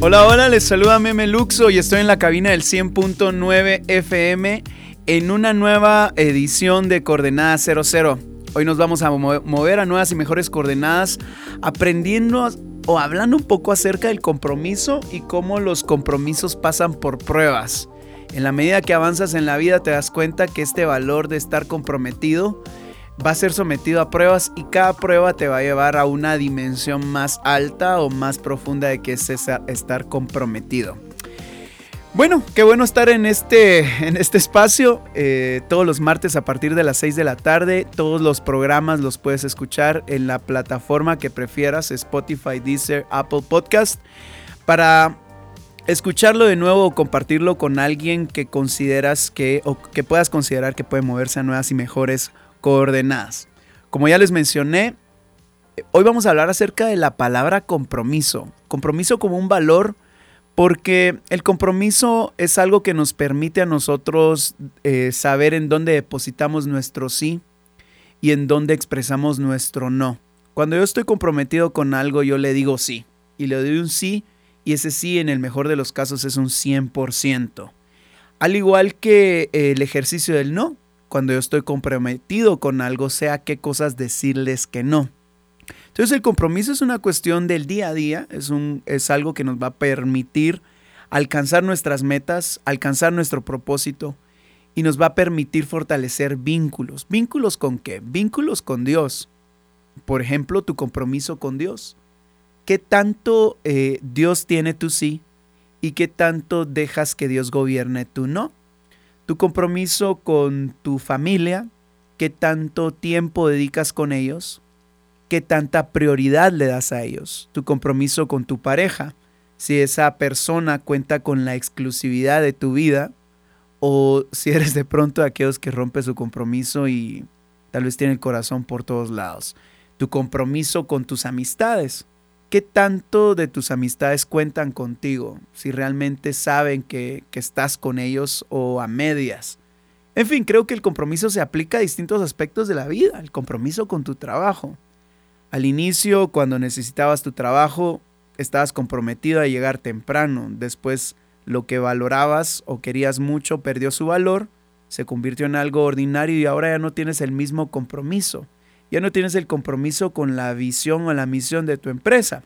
Hola, hola, les saluda Meme Luxo y estoy en la cabina del 100.9 FM en una nueva edición de Coordenada 00. Hoy nos vamos a mover a nuevas y mejores coordenadas, aprendiendo o hablando un poco acerca del compromiso y cómo los compromisos pasan por pruebas. En la medida que avanzas en la vida te das cuenta que este valor de estar comprometido va a ser sometido a pruebas y cada prueba te va a llevar a una dimensión más alta o más profunda de que es estar comprometido. Bueno, qué bueno estar en este, en este espacio eh, todos los martes a partir de las 6 de la tarde. Todos los programas los puedes escuchar en la plataforma que prefieras, Spotify, Deezer, Apple Podcast, para escucharlo de nuevo o compartirlo con alguien que consideras que o que puedas considerar que puede moverse a nuevas y mejores coordenadas. Como ya les mencioné, hoy vamos a hablar acerca de la palabra compromiso. Compromiso como un valor porque el compromiso es algo que nos permite a nosotros eh, saber en dónde depositamos nuestro sí y en dónde expresamos nuestro no. Cuando yo estoy comprometido con algo, yo le digo sí y le doy un sí y ese sí en el mejor de los casos es un 100%. Al igual que el ejercicio del no, cuando yo estoy comprometido con algo, sea qué cosas decirles que no. Entonces el compromiso es una cuestión del día a día, es, un, es algo que nos va a permitir alcanzar nuestras metas, alcanzar nuestro propósito y nos va a permitir fortalecer vínculos. ¿Vínculos con qué? Vínculos con Dios. Por ejemplo, tu compromiso con Dios. ¿Qué tanto eh, Dios tiene tu sí y qué tanto dejas que Dios gobierne tu no? Tu compromiso con tu familia, qué tanto tiempo dedicas con ellos, qué tanta prioridad le das a ellos, tu compromiso con tu pareja, si esa persona cuenta con la exclusividad de tu vida o si eres de pronto aquellos que rompe su compromiso y tal vez tiene el corazón por todos lados, tu compromiso con tus amistades, ¿Qué tanto de tus amistades cuentan contigo? Si realmente saben que, estás con ellos o a medias. En fin, creo que el compromiso se aplica a distintos aspectos de la vida. El compromiso con tu trabajo. Al inicio, cuando necesitabas tu trabajo, estabas comprometido a llegar temprano. Después, lo que valorabas o querías mucho perdió su valor, se convirtió en algo ordinario y ahora ya no tienes el mismo compromiso ya no tienes el compromiso con la visión o la misión de tu empresa.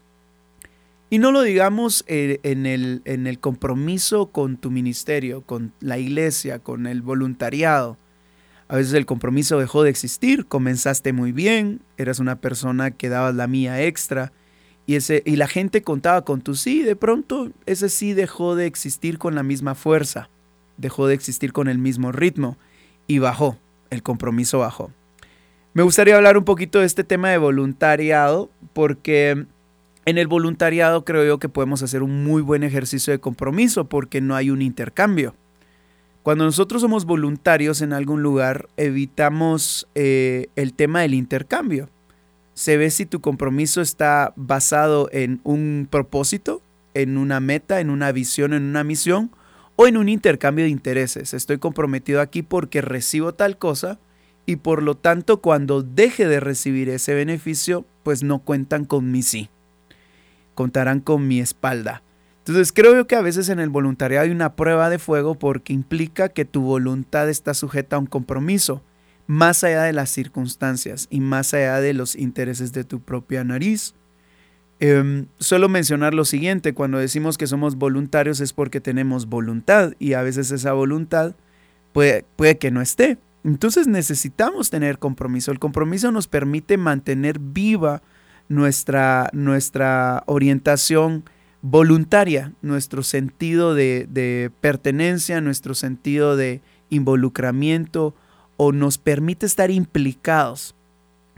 Y no lo digamos eh, en, el, en el compromiso con tu ministerio, con la iglesia, con el voluntariado. A veces el compromiso dejó de existir, comenzaste muy bien, eras una persona que dabas la mía extra y, ese, y la gente contaba con tu sí, de pronto ese sí dejó de existir con la misma fuerza, dejó de existir con el mismo ritmo y bajó, el compromiso bajó. Me gustaría hablar un poquito de este tema de voluntariado, porque en el voluntariado creo yo que podemos hacer un muy buen ejercicio de compromiso, porque no hay un intercambio. Cuando nosotros somos voluntarios en algún lugar, evitamos eh, el tema del intercambio. Se ve si tu compromiso está basado en un propósito, en una meta, en una visión, en una misión, o en un intercambio de intereses. Estoy comprometido aquí porque recibo tal cosa y por lo tanto cuando deje de recibir ese beneficio, pues no cuentan con mi sí, contarán con mi espalda. Entonces creo que a veces en el voluntariado hay una prueba de fuego porque implica que tu voluntad está sujeta a un compromiso, más allá de las circunstancias y más allá de los intereses de tu propia nariz. Eh, solo mencionar lo siguiente, cuando decimos que somos voluntarios es porque tenemos voluntad y a veces esa voluntad puede, puede que no esté. Entonces necesitamos tener compromiso. El compromiso nos permite mantener viva nuestra, nuestra orientación voluntaria, nuestro sentido de, de, pertenencia, nuestro sentido de involucramiento o nos permite estar implicados.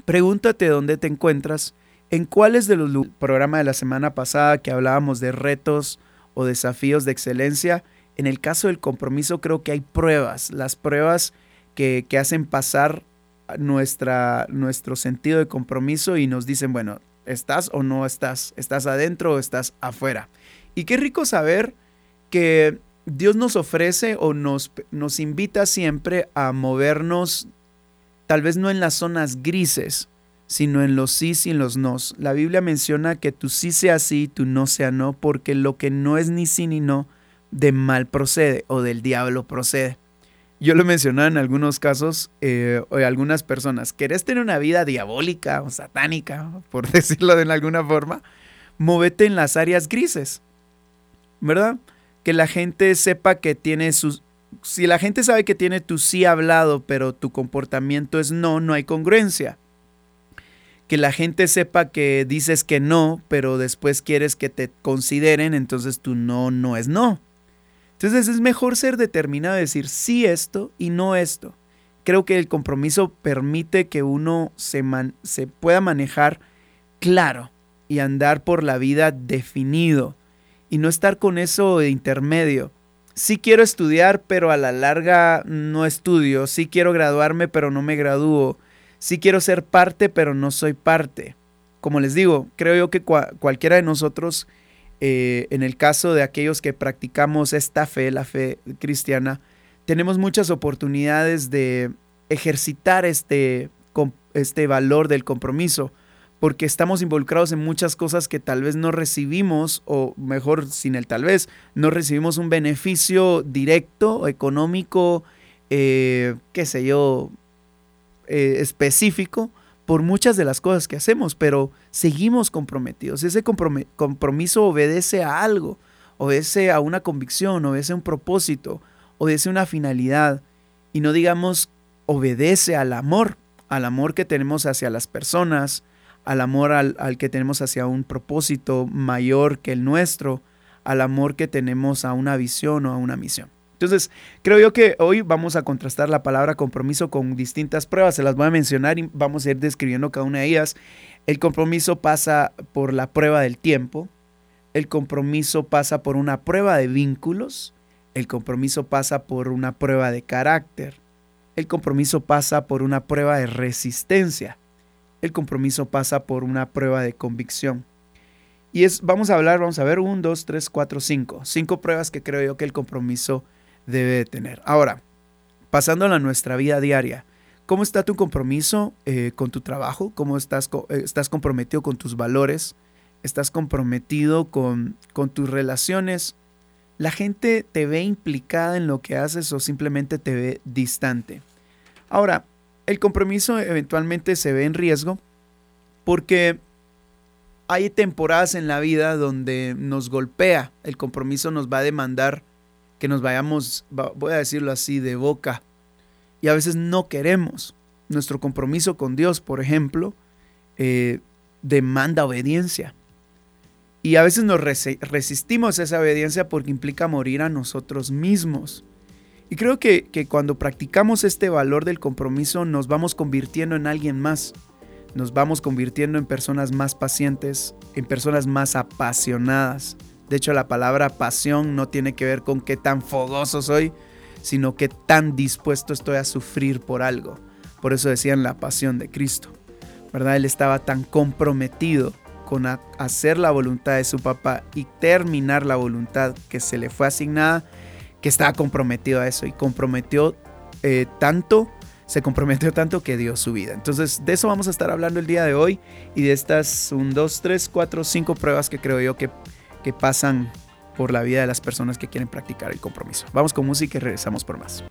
Pregúntate dónde te encuentras, en cuáles de los programas de la semana pasada que hablábamos de retos o desafíos de excelencia, En el caso del compromiso creo que hay pruebas, las pruebas que, hacen pasar nuestra, nuestro sentido de compromiso y nos dicen, bueno, ¿estás o no estás? ¿Estás adentro o estás afuera? Y qué rico saber que Dios nos ofrece o nos, nos invita siempre a movernos, tal vez no en las zonas grises, sino en los sí y en los no. La Biblia menciona que tu sí sea sí, tu no sea no, porque lo que no es ni sí ni no, de mal procede o del diablo procede. Yo lo he mencionado en algunos casos, eh, o algunas personas, ¿querés tener una vida diabólica o satánica, por decirlo de alguna forma? Móvete en las áreas grises, ¿verdad? Que la gente sepa que tiene sus... Si la gente sabe que tiene tu sí hablado, pero tu comportamiento es no, no hay congruencia que la gente sepa que dices que no, pero después quieres que te consideren, entonces tu no no es no. Entonces es mejor ser determinado, decir sí esto y no esto. Creo que el compromiso permite que uno se, se pueda manejar claro y andar por la vida definido y no estar con eso de intermedio. Sí quiero estudiar, pero a la larga no estudio. Sí quiero graduarme, pero no me gradúo sí quiero ser parte, pero no soy parte. Como les digo, creo yo que cualquiera de nosotros, eh, en el caso de aquellos que practicamos esta fe, la fe cristiana, tenemos muchas oportunidades de ejercitar este, este valor del compromiso, porque estamos involucrados en muchas cosas que tal vez no recibimos, o mejor, sin el tal vez, no recibimos un beneficio directo, económico, eh, qué sé yo, eh, específico por muchas de las cosas que hacemos, pero seguimos comprometidos. Ese compromiso obedece a algo, obedece a una convicción, obedece a un propósito, obedece a una finalidad. Y no digamos obedece al amor, al amor que tenemos hacia las personas, al amor al, al que tenemos hacia un propósito mayor que el nuestro, al amor que tenemos a una visión o a una misión. Entonces, creo yo que hoy vamos a contrastar la palabra compromiso con distintas pruebas. Se las voy a mencionar y vamos a ir describiendo cada una de ellas. El compromiso pasa por la prueba del tiempo. El compromiso pasa por una prueba de vínculos. El compromiso pasa por una prueba de carácter. El compromiso pasa por una prueba de resistencia. El compromiso pasa por una prueba de convicción. Y es, vamos a hablar, vamos a ver, un, dos, tres, cuatro, cinco. Cinco pruebas que creo yo que el compromiso debe de tener. Ahora, pasando a nuestra vida diaria, ¿cómo está tu compromiso eh, con tu trabajo? ¿Cómo estás, eh, estás comprometido con tus valores? ¿Estás comprometido con, con tus relaciones? ¿La gente te ve implicada en lo que haces o simplemente te ve distante? Ahora, el compromiso eventualmente se ve en riesgo porque hay temporadas en la vida donde nos golpea, el compromiso nos va a demandar que nos vayamos, voy a decirlo así, de boca. Y a veces no queremos. Nuestro compromiso con Dios, por ejemplo, eh, demanda obediencia. Y a veces nos resistimos a esa obediencia porque implica morir a nosotros mismos. Y creo que, que, cuando practicamos este valor del compromiso nos vamos convirtiendo en alguien más. Nos vamos convirtiendo en personas más pacientes, en personas más apasionadas, de hecho, la palabra pasión no tiene que ver con qué tan fogoso soy, sino qué tan dispuesto estoy a sufrir por algo. Por eso decían la pasión de Cristo. ¿Verdad? Él estaba tan comprometido con hacer la voluntad de su papá y terminar la voluntad que se le fue asignada, que estaba comprometido a eso y comprometió eh, tanto, se comprometió tanto que dio su vida. Entonces, de eso vamos a estar hablando el día de hoy y de estas un, dos, tres, cuatro, cinco pruebas que creo yo que que pasan por la vida de las personas que quieren practicar el compromiso. Vamos con música y regresamos por más.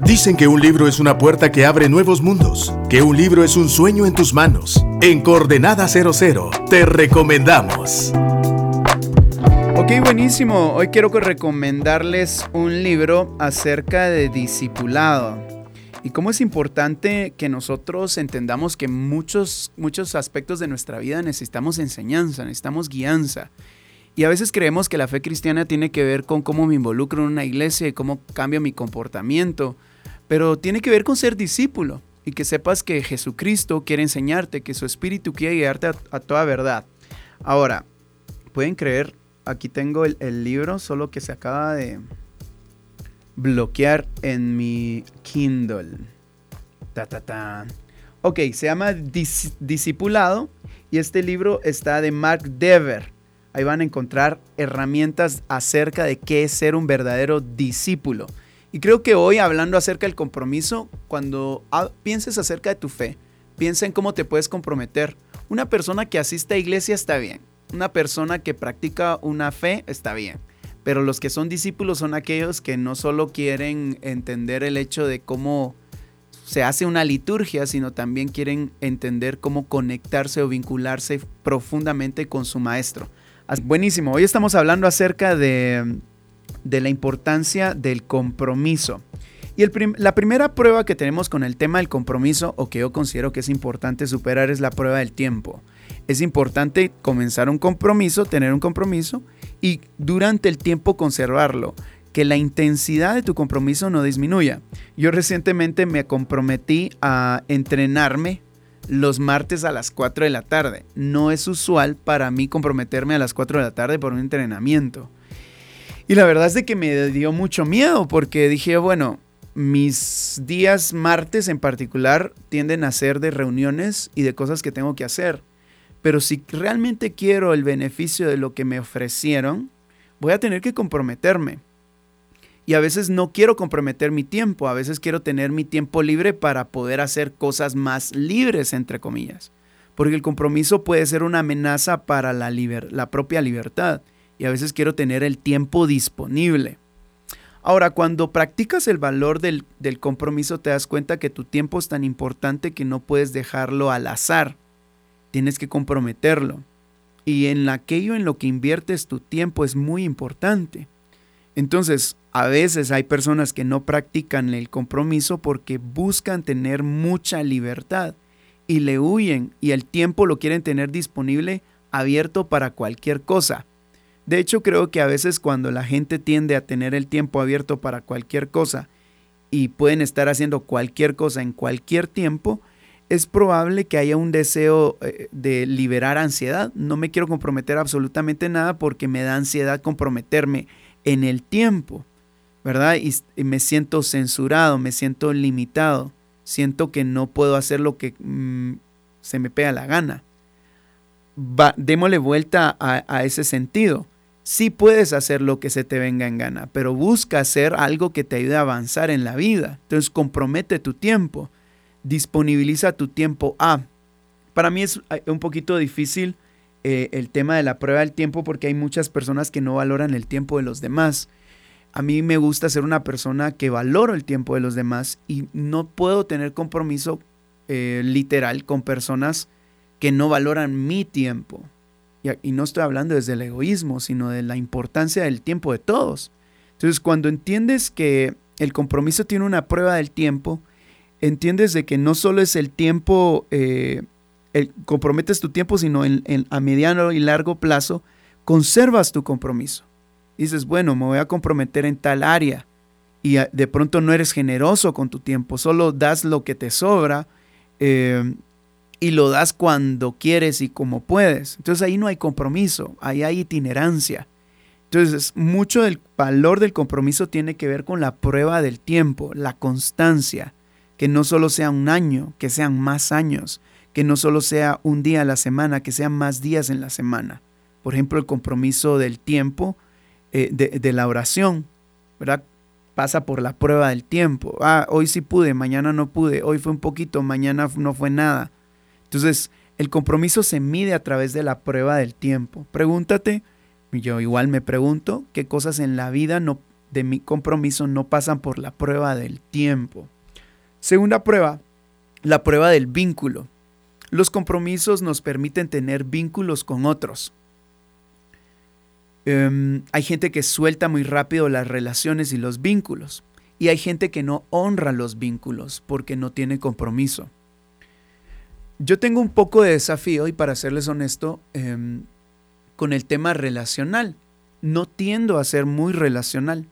Dicen que un libro es una puerta que abre nuevos mundos, que un libro es un sueño en tus manos. En Coordenada 00 te recomendamos. Ok, buenísimo. Hoy quiero recomendarles un libro acerca de discipulado y cómo es importante que nosotros entendamos que muchos, muchos aspectos de nuestra vida necesitamos enseñanza, necesitamos guianza. Y a veces creemos que la fe cristiana tiene que ver con cómo me involucro en una iglesia y cómo cambio mi comportamiento, pero tiene que ver con ser discípulo y que sepas que Jesucristo quiere enseñarte, que su espíritu quiere guiarte a, a toda verdad. Ahora, pueden creer aquí tengo el, libro, solo que se acaba de bloquear en mi Kindle. Ta, ta, ta. Ok, se llama Discipulado y este libro está de Mark Dever. Ahí van a encontrar herramientas acerca de qué es ser un verdadero discípulo. Y creo que hoy, hablando acerca del compromiso, cuando pienses acerca de tu fe, piensa en cómo te puedes comprometer. Una persona que asiste a iglesia está bien. Una persona que practica una fe está bien. Pero los que son discípulos son aquellos que no solo quieren entender el hecho de cómo se hace una liturgia, sino también quieren entender cómo conectarse o vincularse profundamente con su maestro. Buenísimo, hoy estamos hablando acerca de, la importancia del compromiso. Y la primera prueba que tenemos con el tema del compromiso, o que yo considero que es importante superar, es la prueba del tiempo. Es importante comenzar un compromiso, tener un compromiso, y durante el tiempo conservarlo que la intensidad de tu compromiso no disminuya. Yo recientemente me comprometí a entrenarme los martes a las 4 de la tarde. No es usual para mí comprometerme a las 4 de la tarde por un entrenamiento. Y la verdad es de que me dio mucho miedo porque dije, bueno, mis días martes en particular tienden a ser de reuniones y de cosas que tengo que hacer. Pero si realmente quiero el beneficio de lo que me ofrecieron, voy a tener que comprometerme. Y a veces no quiero comprometer mi tiempo, a veces quiero tener mi tiempo libre para poder hacer cosas más libres, entre comillas. Porque el compromiso puede ser una amenaza para la, propia libertad. Y a veces quiero tener el tiempo disponible. Ahora, cuando practicas el valor del compromiso, te das cuenta que tu tiempo es tan importante que no puedes dejarlo al azar. Tienes que comprometerlo. Y en aquello en lo que inviertes tu tiempo es muy importante. Entonces, a veces hay personas que no practican el compromiso porque buscan tener mucha libertad y le huyen y el tiempo lo quieren tener disponible abierto para cualquier cosa. De hecho, creo que a veces cuando la gente tiende a tener el tiempo abierto para cualquier cosa y pueden estar haciendo cualquier cosa en cualquier tiempo, es probable que haya un deseo eh, de liberar ansiedad. No me quiero comprometer absolutamente nada porque me da ansiedad comprometerme en el tiempo, ¿verdad? Y, me siento censurado, me siento limitado, siento que no puedo hacer lo que mm, se me pega la gana. démosle vuelta a, a ese sentido. Sí puedes hacer lo que se te venga en gana, pero busca hacer algo que te ayude a avanzar en la vida. Entonces compromete tu tiempo, disponibiliza tu tiempo a. Para mí es eh, un poquito difícil eh, el tema de la prueba del tiempo porque hay muchas personas que no valoran el tiempo de los demás. A mí me gusta ser una persona que valoro el tiempo de los demás y no puedo tener compromiso eh, literal con personas que no valoran mi tiempo. Y, y no estoy hablando desde el egoísmo, sino de la importancia del tiempo de todos. Entonces, cuando entiendes que el compromiso tiene una prueba del tiempo, entiendes de que no solo es el tiempo eh, comprometes tu tiempo, sino en, a mediano y largo plazo, conservas tu compromiso. Dices, bueno, me voy a comprometer en tal área y de pronto no eres generoso con tu tiempo, solo das lo que te sobra eh, y lo das cuando quieres y como puedes. Entonces ahí no hay compromiso, ahí hay itinerancia. Entonces, mucho del valor del compromiso tiene que ver con la prueba del tiempo, la constancia, que no solo sea un año, que sean más años, que no solo sea un día a la semana, que sean más días en la semana. Por ejemplo, el compromiso del tiempo eh, de, la oración, ¿verdad? Pasa por la prueba del tiempo. Ah, hoy sí pude, mañana no pude, hoy fue un poquito, mañana no fue nada. Entonces, el compromiso se mide a través de la prueba del tiempo. Pregúntate, yo igual me pregunto, qué cosas en la vida no, de mi compromiso no pasan por la prueba del tiempo. Segunda prueba, la prueba del vínculo. Los compromisos nos permiten tener vínculos con otros. Em, hay gente que suelta muy rápido las relaciones y los vínculos. Y hay gente que no honra los vínculos porque no tiene compromiso. Yo tengo un poco de desafío y para serles honesto, em, con el tema relacional. No tiendo a ser muy relacional.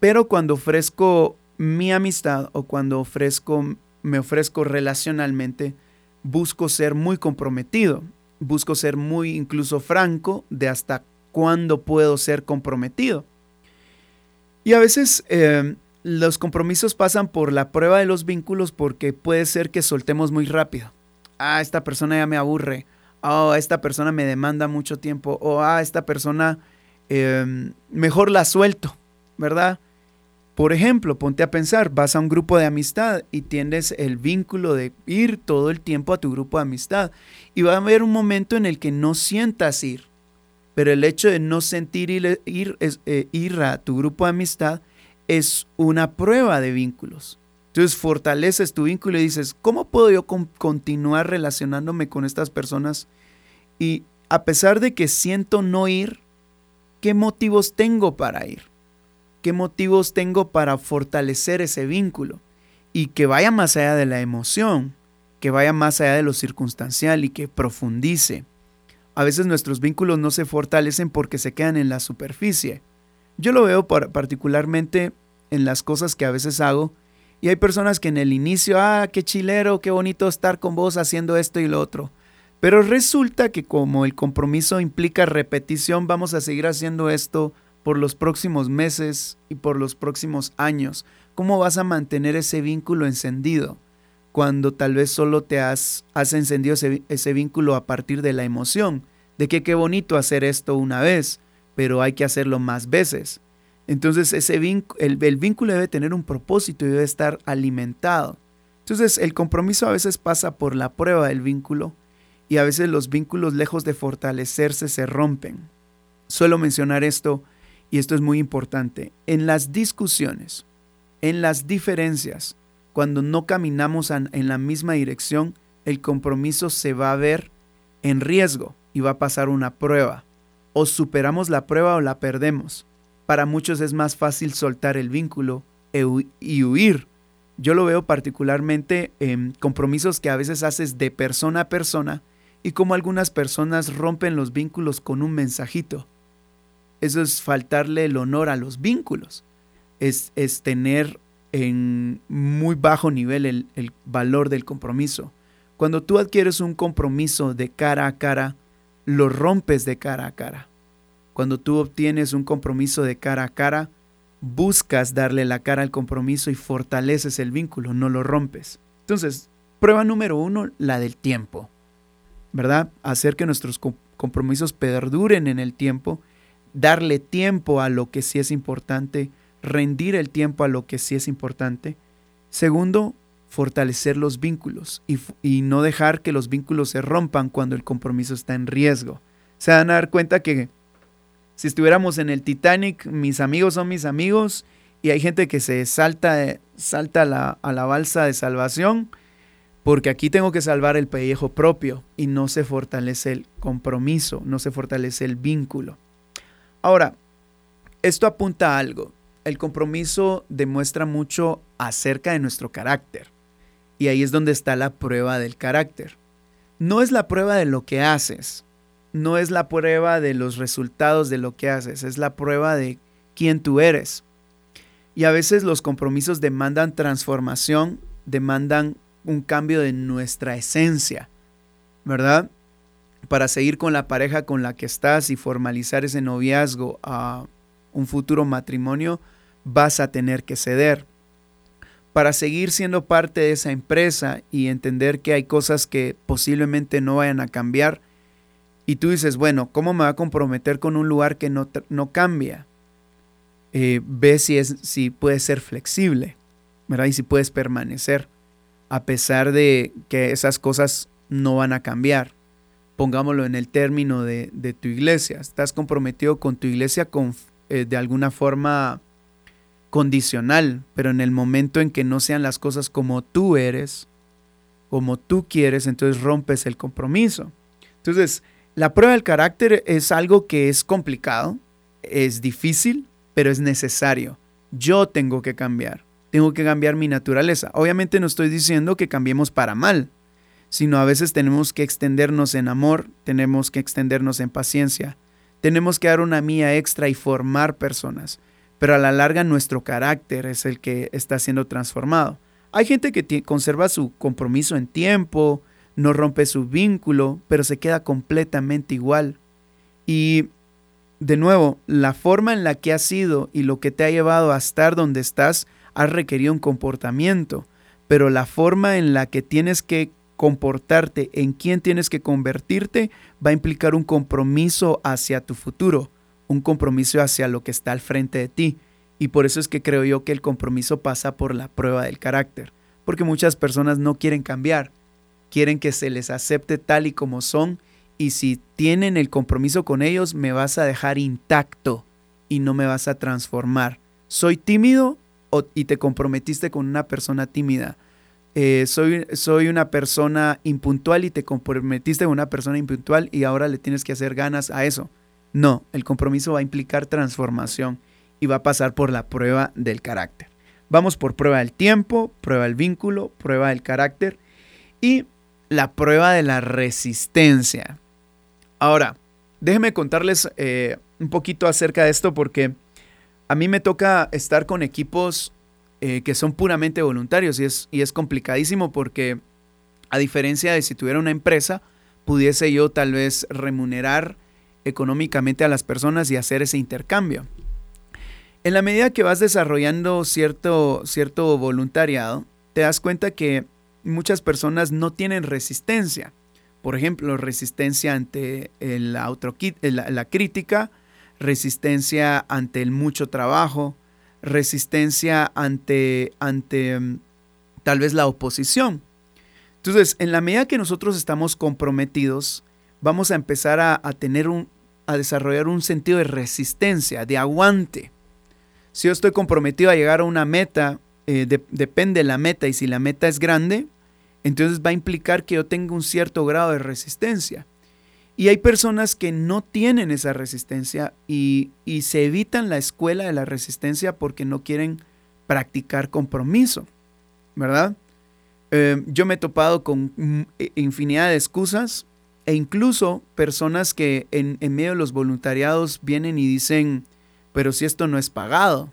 Pero cuando ofrezco mi amistad o cuando ofrezco, me ofrezco relacionalmente, busco ser muy comprometido, busco ser muy incluso franco de hasta cuándo puedo ser comprometido. Y a veces eh, los compromisos pasan por la prueba de los vínculos porque puede ser que soltemos muy rápido. Ah, esta persona ya me aburre. Oh, esta persona me demanda mucho tiempo. O ah, esta persona em, mejor la suelto, ¿verdad? Por ejemplo, ponte a pensar, vas a un grupo de amistad y tienes el vínculo de ir todo el tiempo a tu grupo de amistad. Y va a haber un momento en el que no sientas ir. Pero el hecho de no sentir ir, ir, eh, a tu grupo de amistad es una prueba de vínculos. Entonces fortaleces tu vínculo y dices, ¿cómo puedo yo continuar relacionándome con estas personas? Y a pesar de que siento no ir, ¿qué motivos tengo para ir? ¿Qué motivos tengo para fortalecer ese vínculo? Y que vaya más allá de la emoción, que vaya más allá de lo circunstancial y que profundice. A veces nuestros vínculos no se fortalecen porque se quedan en la superficie. Yo lo veo particularmente en las cosas que a veces hago y hay personas que en el inicio, ah, qué chilero, qué bonito estar con vos haciendo esto y lo otro. Pero resulta que como el compromiso implica repetición, vamos a seguir haciendo esto por los próximos meses y por los próximos años. ¿Cómo vas a mantener ese vínculo encendido cuando tal vez solo te has, encendido ese, ese vínculo a partir de la emoción? De que qué bonito hacer esto una vez, pero hay que hacerlo más veces. Entonces ese el, el vínculo debe tener un propósito y debe estar alimentado. Entonces el compromiso a veces pasa por la prueba del vínculo y a veces los vínculos lejos de fortalecerse se rompen. Suelo mencionar esto y esto es muy importante. En las discusiones, en las diferencias, cuando no caminamos en la misma dirección, el compromiso se va a ver en riesgo y va a pasar una prueba o superamos la prueba o la perdemos. Para muchos es más fácil soltar el vínculo e y huir. Yo lo veo particularmente en compromisos que a veces haces de persona a persona y como algunas personas rompen los vínculos con un mensajito. Eso es faltarle el honor a los vínculos. Es, es tener en muy bajo nivel el, el valor del compromiso. Cuando tú adquieres un compromiso de cara a cara, lo rompes de cara a cara. Cuando tú obtienes un compromiso de cara a cara, buscas darle la cara al compromiso y fortaleces el vínculo, no lo rompes. Entonces, prueba número uno, la del tiempo, ¿verdad? Hacer que nuestros compromisos perduren en el tiempo, darle tiempo a lo que sí es importante, rendir el tiempo a lo que sí es importante. Segundo, fortalecer los vínculos y, no dejar que los vínculos se rompan cuando el compromiso está en riesgo. Se van a dar cuenta que si estuviéramos en el Titanic, mis amigos son mis amigos y hay gente que se salta, salta a, la, a la balsa de salvación porque aquí tengo que salvar el pellejo propio y no se fortalece el compromiso, no se fortalece el vínculo. Ahora, esto apunta a algo. El compromiso demuestra mucho acerca de nuestro carácter. Y ahí es donde está la prueba del carácter. No es la prueba de lo que haces, no es la prueba de los resultados de lo que haces, es la prueba de quién tú eres. Y a veces los compromisos demandan transformación, demandan un cambio de nuestra esencia, ¿verdad? Para seguir con la pareja con la que estás y formalizar ese noviazgo a un futuro matrimonio, vas a tener que ceder para seguir siendo parte de esa empresa y entender que hay cosas que posiblemente no vayan a cambiar. Y tú dices, bueno, ¿cómo me va a comprometer con un lugar que no, no cambia? Eh, ve si, es, si puedes ser flexible, ¿verdad? Y si puedes permanecer a pesar de que esas cosas no van a cambiar. Pongámoslo en el término de, tu iglesia. Estás comprometido con tu iglesia con, eh, de alguna forma condicional, pero en el momento en que no sean las cosas como tú eres, como tú quieres, entonces rompes el compromiso. Entonces, la prueba del carácter es algo que es complicado, es difícil, pero es necesario. Yo tengo que cambiar, tengo que cambiar mi naturaleza. Obviamente no estoy diciendo que cambiemos para mal, sino a veces tenemos que extendernos en amor, tenemos que extendernos en paciencia, tenemos que dar una mía extra y formar personas pero a la larga nuestro carácter es el que está siendo transformado. Hay gente que conserva su compromiso en tiempo, no rompe su vínculo, pero se queda completamente igual. Y de nuevo, la forma en la que has sido y lo que te ha llevado a estar donde estás ha requerido un comportamiento, pero la forma en la que tienes que comportarte, en quién tienes que convertirte, va a implicar un compromiso hacia tu futuro, un compromiso hacia lo que está al frente de ti. Y por eso es que creo yo que el compromiso pasa por la prueba del carácter, porque muchas personas no quieren cambiar, quieren que se les acepte tal y como son y si tienen el compromiso con ellos, me vas a dejar intacto y no me vas a transformar. ¿Soy tímido y te comprometiste con una persona tímida? Eh, soy, soy una persona impuntual y te comprometiste con una persona impuntual y ahora le tienes que hacer ganas a eso. No, el compromiso va a implicar transformación y va a pasar por la prueba del carácter. Vamos por prueba del tiempo, prueba del vínculo, prueba del carácter y la prueba de la resistencia. Ahora, déjenme contarles eh, un poquito acerca de esto porque a mí me toca estar con equipos eh, que son puramente voluntarios y es, y es complicadísimo porque a diferencia de si tuviera una empresa, pudiese yo tal vez remunerar económicamente a las personas y hacer ese intercambio. En la medida que vas desarrollando cierto, cierto voluntariado, te das cuenta que muchas personas no tienen resistencia. Por ejemplo, resistencia ante la, la crítica, resistencia ante el mucho trabajo, resistencia ante, ante mm, tal vez la oposición. Entonces, en la medida que nosotros estamos comprometidos, vamos a empezar a, tener un, a desarrollar un sentido de resistencia, de aguante. Si yo estoy comprometido a llegar a una meta, eh, depende de la meta y si la meta es grande, entonces va a implicar que yo tenga un cierto grado de resistencia. Y hay personas que no tienen esa resistencia y, se evitan la escuela de la resistencia porque no quieren practicar compromiso, ¿verdad? Eh, yo me he topado con infinidad de excusas e incluso personas que en, en medio de los voluntariados vienen y dicen, pero si esto no es pagado.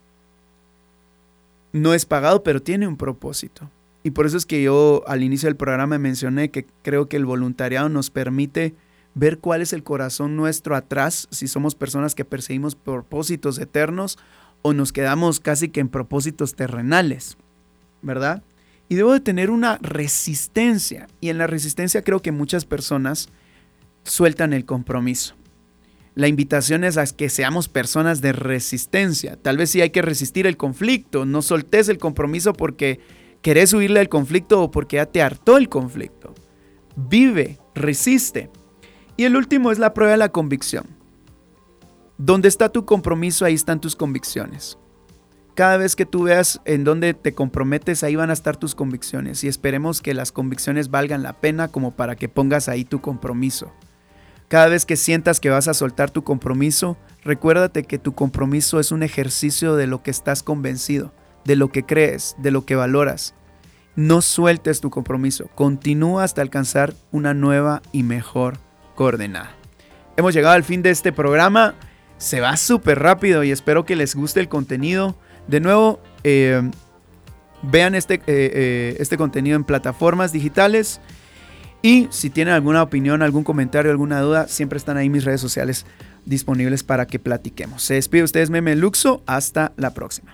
No es pagado, pero tiene un propósito. Y por eso es que yo al inicio del programa mencioné que creo que el voluntariado nos permite ver cuál es el corazón nuestro atrás, si somos personas que perseguimos propósitos eternos o nos quedamos casi que en propósitos terrenales, ¿verdad? Y debo de tener una resistencia. Y en la resistencia creo que muchas personas sueltan el compromiso. La invitación es a que seamos personas de resistencia. Tal vez sí hay que resistir el conflicto. No soltes el compromiso porque querés huirle al conflicto o porque ya te hartó el conflicto. Vive, resiste. Y el último es la prueba de la convicción. Donde está tu compromiso, ahí están tus convicciones. Cada vez que tú veas en dónde te comprometes, ahí van a estar tus convicciones. Y esperemos que las convicciones valgan la pena como para que pongas ahí tu compromiso. Cada vez que sientas que vas a soltar tu compromiso, recuérdate que tu compromiso es un ejercicio de lo que estás convencido de lo que crees, de lo que valoras. No sueltes tu compromiso, continúa hasta alcanzar una nueva y mejor coordenada. Hemos llegado al fin de este programa, se va súper rápido y espero que les guste el contenido. De nuevo, eh, vean este, eh, eh, este contenido en plataformas digitales. Y si tienen alguna opinión, algún comentario, alguna duda, siempre están ahí mis redes sociales disponibles para que platiquemos. Se despide ustedes, Meme Luxo. Hasta la próxima.